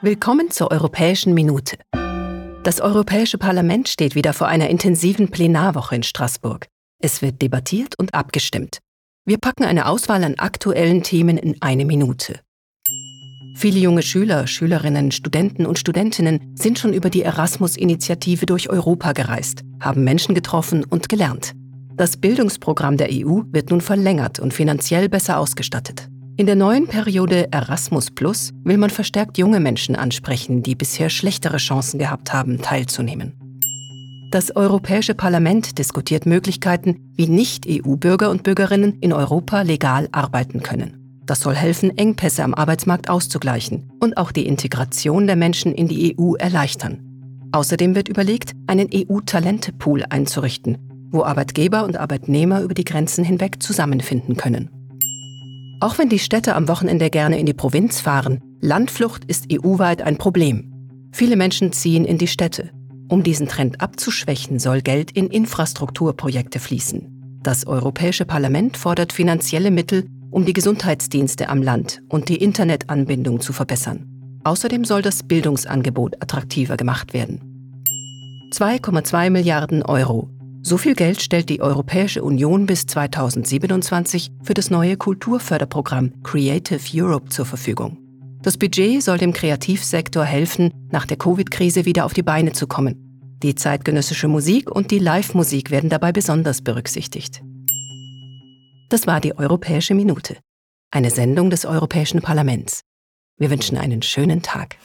Willkommen zur Europäischen Minute. Das Europäische Parlament steht wieder vor einer intensiven Plenarwoche in Straßburg. Es wird debattiert und abgestimmt. Wir packen eine Auswahl an aktuellen Themen in eine Minute. Viele junge Schüler, Schülerinnen, Studenten und Studentinnen sind schon über die Erasmus-Initiative durch Europa gereist, haben Menschen getroffen und gelernt. Das Bildungsprogramm der EU wird nun verlängert und finanziell besser ausgestattet. In der neuen Periode Erasmus Plus will man verstärkt junge Menschen ansprechen, die bisher schlechtere Chancen gehabt haben, teilzunehmen. Das Europäische Parlament diskutiert Möglichkeiten, wie Nicht-EU-Bürger und Bürgerinnen in Europa legal arbeiten können. Das soll helfen, Engpässe am Arbeitsmarkt auszugleichen und auch die Integration der Menschen in die EU erleichtern. Außerdem wird überlegt, einen EU-Talente-Pool einzurichten, wo Arbeitgeber und Arbeitnehmer über die Grenzen hinweg zusammenfinden können. Auch wenn die Städte am Wochenende gerne in die Provinz fahren, Landflucht ist EU-weit ein Problem. Viele Menschen ziehen in die Städte. Um diesen Trend abzuschwächen, soll Geld in Infrastrukturprojekte fließen. Das Europäische Parlament fordert finanzielle Mittel, um die Gesundheitsdienste am Land und die Internetanbindung zu verbessern. Außerdem soll das Bildungsangebot attraktiver gemacht werden. 2,2 Milliarden Euro so viel Geld stellt die Europäische Union bis 2027 für das neue Kulturförderprogramm Creative Europe zur Verfügung. Das Budget soll dem Kreativsektor helfen, nach der Covid-Krise wieder auf die Beine zu kommen. Die zeitgenössische Musik und die Live-Musik werden dabei besonders berücksichtigt. Das war die Europäische Minute, eine Sendung des Europäischen Parlaments. Wir wünschen einen schönen Tag.